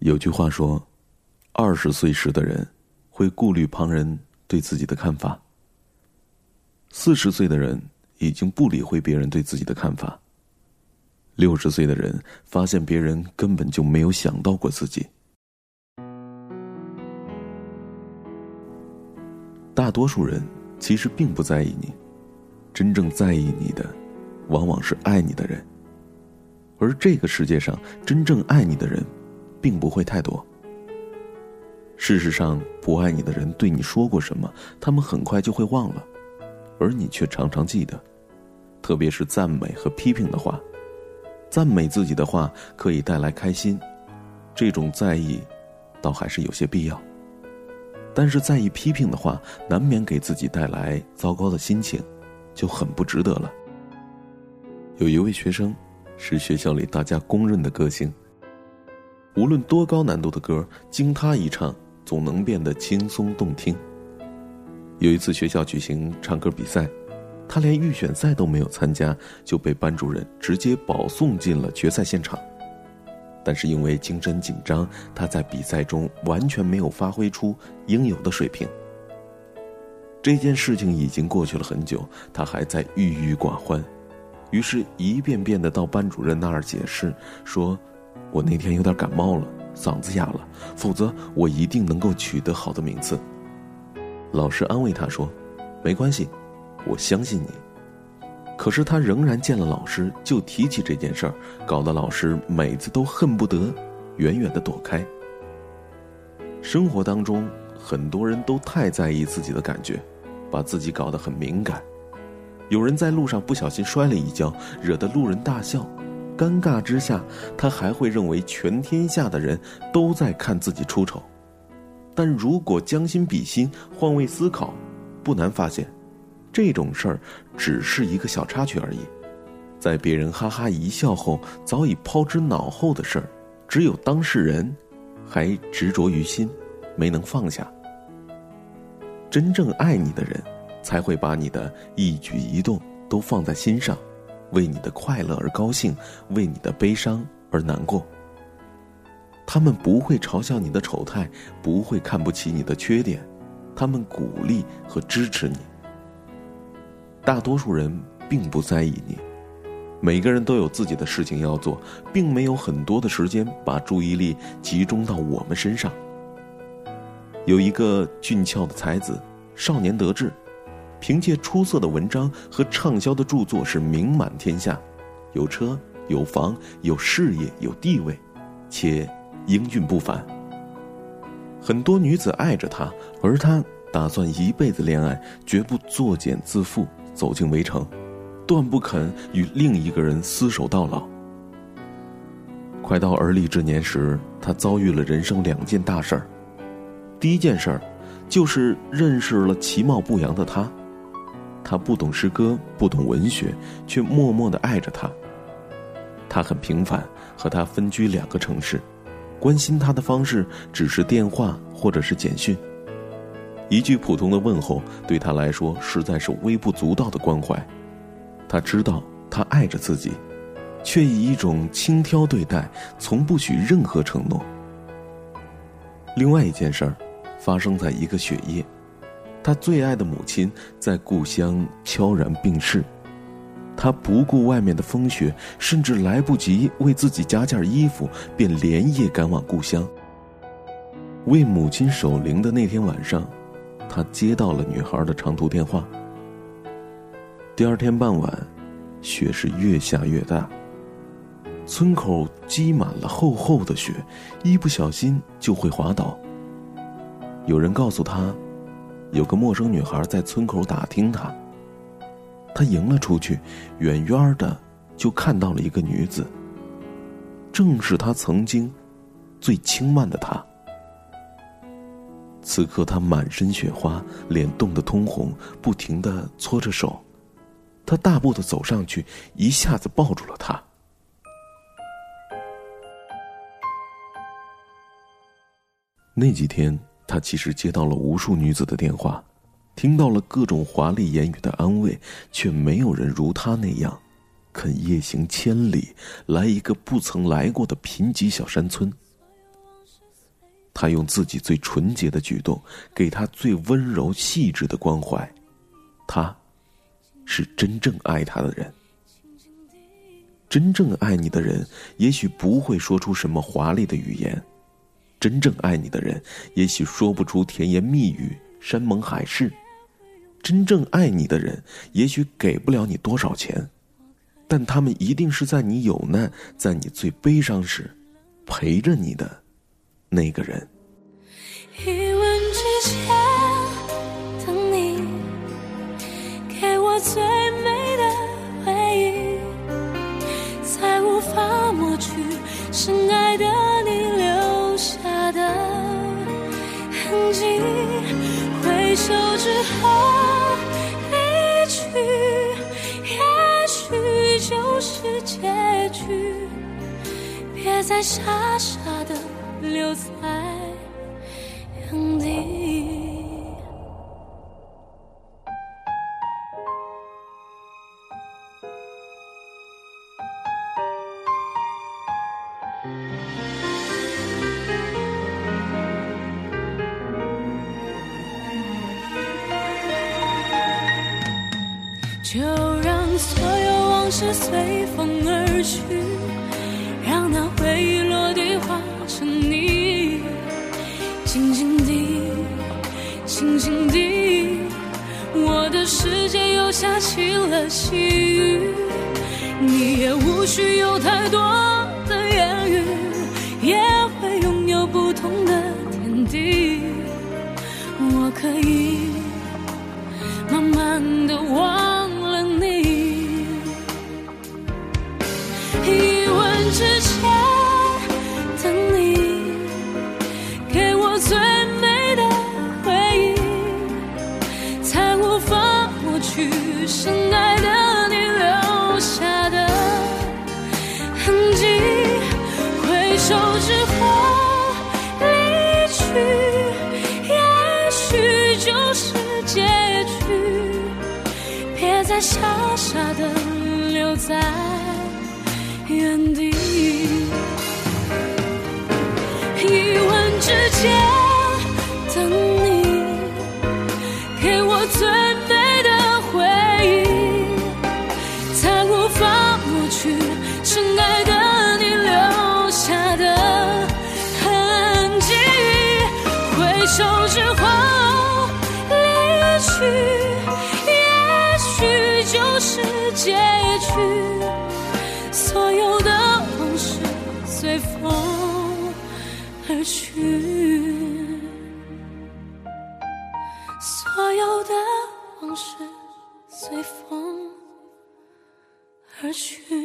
有句话说：“二十岁时的人会顾虑旁人对自己的看法，四十岁的人已经不理会别人对自己的看法，六十岁的人发现别人根本就没有想到过自己。”大多数人其实并不在意你，真正在意你的，往往是爱你的人。而这个世界上真正爱你的人。并不会太多。事实上，不爱你的人对你说过什么，他们很快就会忘了，而你却常常记得。特别是赞美和批评的话，赞美自己的话可以带来开心，这种在意，倒还是有些必要。但是在意批评的话，难免给自己带来糟糕的心情，就很不值得了。有一位学生，是学校里大家公认的歌星。无论多高难度的歌，经他一唱，总能变得轻松动听。有一次学校举行唱歌比赛，他连预选赛都没有参加，就被班主任直接保送进了决赛现场。但是因为精神紧张，他在比赛中完全没有发挥出应有的水平。这件事情已经过去了很久，他还在郁郁寡欢，于是一遍遍的到班主任那儿解释说。我那天有点感冒了，嗓子哑了，否则我一定能够取得好的名次。老师安慰他说：“没关系，我相信你。”可是他仍然见了老师就提起这件事儿，搞得老师每次都恨不得远远的躲开。生活当中，很多人都太在意自己的感觉，把自己搞得很敏感。有人在路上不小心摔了一跤，惹得路人大笑。尴尬之下，他还会认为全天下的人都在看自己出丑。但如果将心比心，换位思考，不难发现，这种事儿只是一个小插曲而已。在别人哈哈一笑后，早已抛之脑后的事儿，只有当事人还执着于心，没能放下。真正爱你的人，才会把你的一举一动都放在心上。为你的快乐而高兴，为你的悲伤而难过。他们不会嘲笑你的丑态，不会看不起你的缺点，他们鼓励和支持你。大多数人并不在意你，每个人都有自己的事情要做，并没有很多的时间把注意力集中到我们身上。有一个俊俏的才子，少年得志。凭借出色的文章和畅销的著作是名满天下，有车有房有事业有地位，且英俊不凡。很多女子爱着他，而他打算一辈子恋爱，绝不作茧自缚，走进围城，断不肯与另一个人厮守到老。快到而立之年时，他遭遇了人生两件大事儿。第一件事儿，就是认识了其貌不扬的他。他不懂诗歌，不懂文学，却默默的爱着他。他很平凡，和他分居两个城市，关心他的方式只是电话或者是简讯。一句普通的问候对他来说实在是微不足道的关怀。他知道他爱着自己，却以一种轻佻对待，从不许任何承诺。另外一件事儿，发生在一个雪夜。他最爱的母亲在故乡悄然病逝，他不顾外面的风雪，甚至来不及为自己加件衣服，便连夜赶往故乡。为母亲守灵的那天晚上，他接到了女孩的长途电话。第二天傍晚，雪是越下越大，村口积满了厚厚的雪，一不小心就会滑倒。有人告诉他。有个陌生女孩在村口打听他，他迎了出去，远远的就看到了一个女子，正是他曾经最轻慢的她。此刻他满身雪花，脸冻得通红，不停的搓着手，他大步的走上去，一下子抱住了她。那几天。他其实接到了无数女子的电话，听到了各种华丽言语的安慰，却没有人如他那样，肯夜行千里来一个不曾来过的贫瘠小山村。他用自己最纯洁的举动，给他最温柔细致的关怀。他，是真正爱他的人。真正爱你的人，也许不会说出什么华丽的语言。真正爱你的人，也许说不出甜言蜜语、山盟海誓；真正爱你的人，也许给不了你多少钱，但他们一定是在你有难、在你最悲伤时，陪着你的那个人。一吻之间，等你给我最美的回忆，再无法抹去深爱的曾经回首之后离去，也许就是结局。别再傻傻的留在就让所有往事随风而去，让那回忆落地化成泥。静静地，静静地，我的世界又下起了细雨。你也无需有太多的言语，也会拥有不同的天地。我可以慢慢的忘。走之后离去也许就是结局别再傻傻的留在原地。手之后离去。也许就是结局，所有的往事随风而去，所有的往事随风而去。